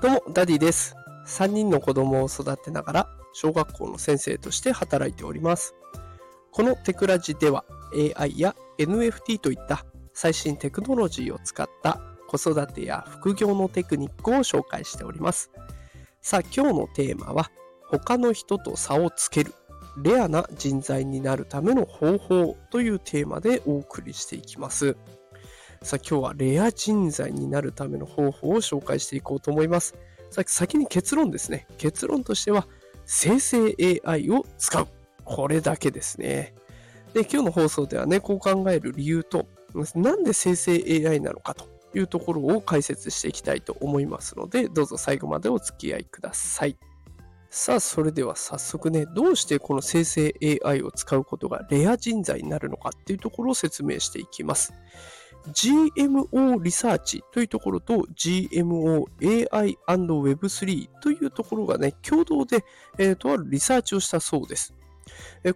どうも、ダディです。3人の子供を育てながら、小学校の先生として働いております。このテクラジでは、AI や NFT といった最新テクノロジーを使った子育てや副業のテクニックを紹介しております。さあ、今日のテーマは、他の人と差をつける、レアな人材になるための方法というテーマでお送りしていきます。さあ今日はレア人材になるための方法を紹介していこうと思います。さ先に結論ですね。結論としては、生成 AI を使う。これだけですね。で、今日の放送ではね、こう考える理由と、なんで生成 AI なのかというところを解説していきたいと思いますので、どうぞ最後までお付き合いください。さあ、それでは早速ね、どうしてこの生成 AI を使うことがレア人材になるのかっていうところを説明していきます。GMO リサーチというところと GMO AI Web3 というところがね、共同で、えー、とあるリサーチをしたそうです。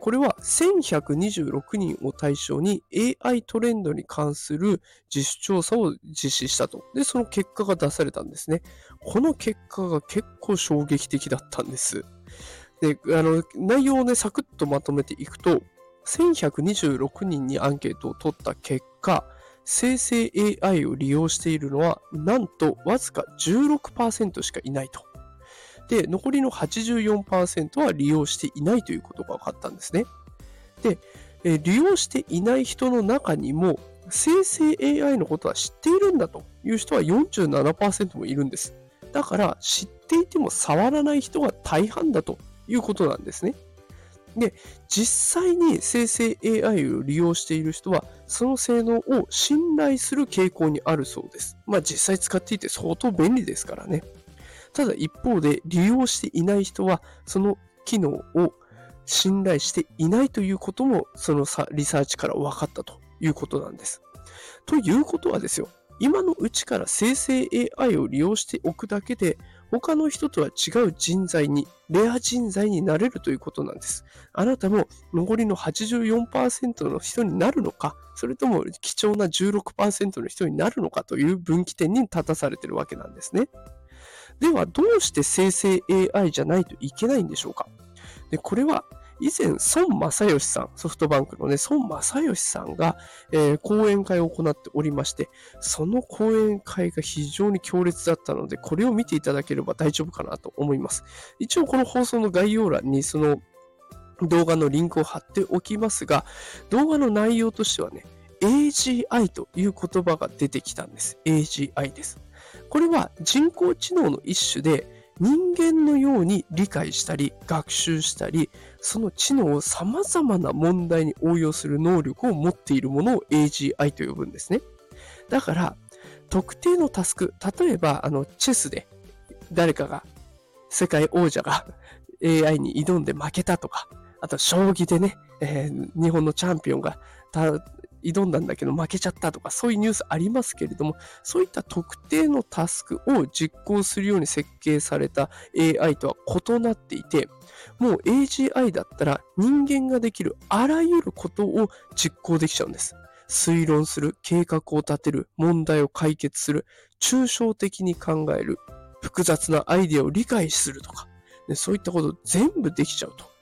これは1126人を対象に AI トレンドに関する自主調査を実施したと。で、その結果が出されたんですね。この結果が結構衝撃的だったんです。で、あの、内容をね、サクッとまとめていくと、1126人にアンケートを取った結果、生成 AI を利用しているのは、なんとわずか16%しかいないと。で、残りの84%は利用していないということが分かったんですね。で、利用していない人の中にも、生成 AI のことは知っているんだという人は47%もいるんです。だから知っていても触らない人が大半だということなんですね。で、実際に生成 AI を利用している人は、その性能を信頼する傾向にあるそうです。まあ実際使っていて相当便利ですからね。ただ一方で利用していない人は、その機能を信頼していないということも、そのリサーチから分かったということなんです。ということはですよ、今のうちから生成 AI を利用しておくだけで、他の人とは違う人材に、レア人材になれるということなんです。あなたも残りの84%の人になるのか、それとも貴重な16%の人になるのかという分岐点に立たされているわけなんですね。では、どうして生成 AI じゃないといけないんでしょうか？でこれは以前、孫正義さん、ソフトバンクのね、孫正義さんが、えー、講演会を行っておりまして、その講演会が非常に強烈だったので、これを見ていただければ大丈夫かなと思います。一応、この放送の概要欄に、その動画のリンクを貼っておきますが、動画の内容としてはね、AGI という言葉が出てきたんです。AGI です。これは人工知能の一種で、人間のように理解したり、学習したり、その知能を様々な問題に応用する能力を持っているものを AGI と呼ぶんですね。だから、特定のタスク、例えば、あの、チェスで誰かが、世界王者が AI に挑んで負けたとか、あと、将棋でね、えー、日本のチャンピオンが挑んだんだけど負けちゃったとか、そういうニュースありますけれども、そういった特定のタスクを実行するように設計された AI とは異なっていて、もう AGI だったら人間ができるあらゆることを実行できちゃうんです。推論する、計画を立てる、問題を解決する、抽象的に考える、複雑なアイデアを理解するとか、そういったこと全部できちゃうと。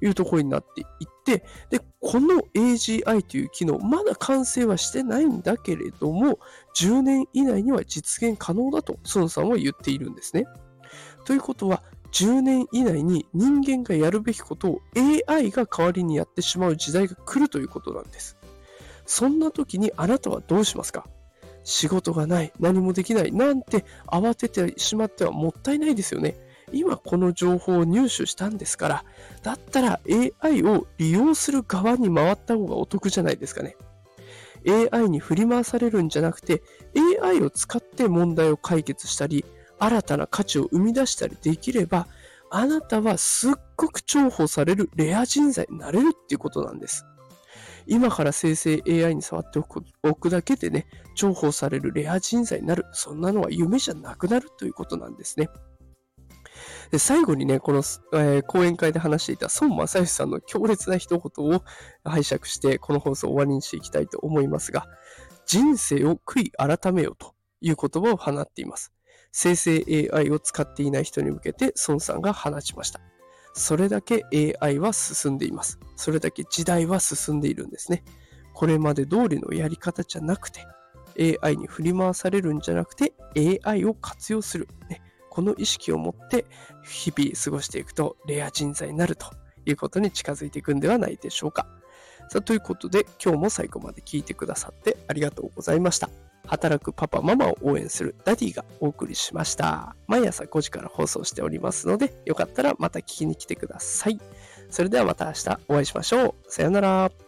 いうところになっていって、で、この AGI という機能、まだ完成はしてないんだけれども、10年以内には実現可能だと孫さんは言っているんですね。ということは、10年以内に人間がやるべきことを AI が代わりにやってしまう時代が来るということなんです。そんな時にあなたはどうしますか？仕事がない、何もできない、なんて慌ててしまってはもったいないですよね。今この情報を入手したんですから、だったら AI を利用する側に回った方がお得じゃないですかね。AI に振り回されるんじゃなくて、AI を使って問題を解決したり、新たな価値を生み出したりできれば、あなたはすっごく重宝されるレア人材になれるっていうことなんです。今から生成 AI に触っておくだけでね、重宝されるレア人材になる。そんなのは夢じゃなくなるということなんですね。で最後にね、この、えー、講演会で話していた孫正義さんの強烈な一言を拝借して、この放送を終わりにしていきたいと思いますが、人生を悔い改めよという言葉を放っています。生成 AI を使っていない人に向けて孫さんが放ちました。それだけ AI は進んでいます。それだけ時代は進んでいるんですね。これまで通りのやり方じゃなくて、AI に振り回されるんじゃなくて AI を活用する。ね、この意識を持って日々過ごしていくとレア人材になるということに近づいていくんではないでしょうか。さあ、ということで今日も最後まで聞いてくださってありがとうございました。働くパパママを応援するダディがお送りしました。毎朝5時から放送しておりますので、よかったらまた聞きに来てください。それではまた明日お会いしましょう。さよなら。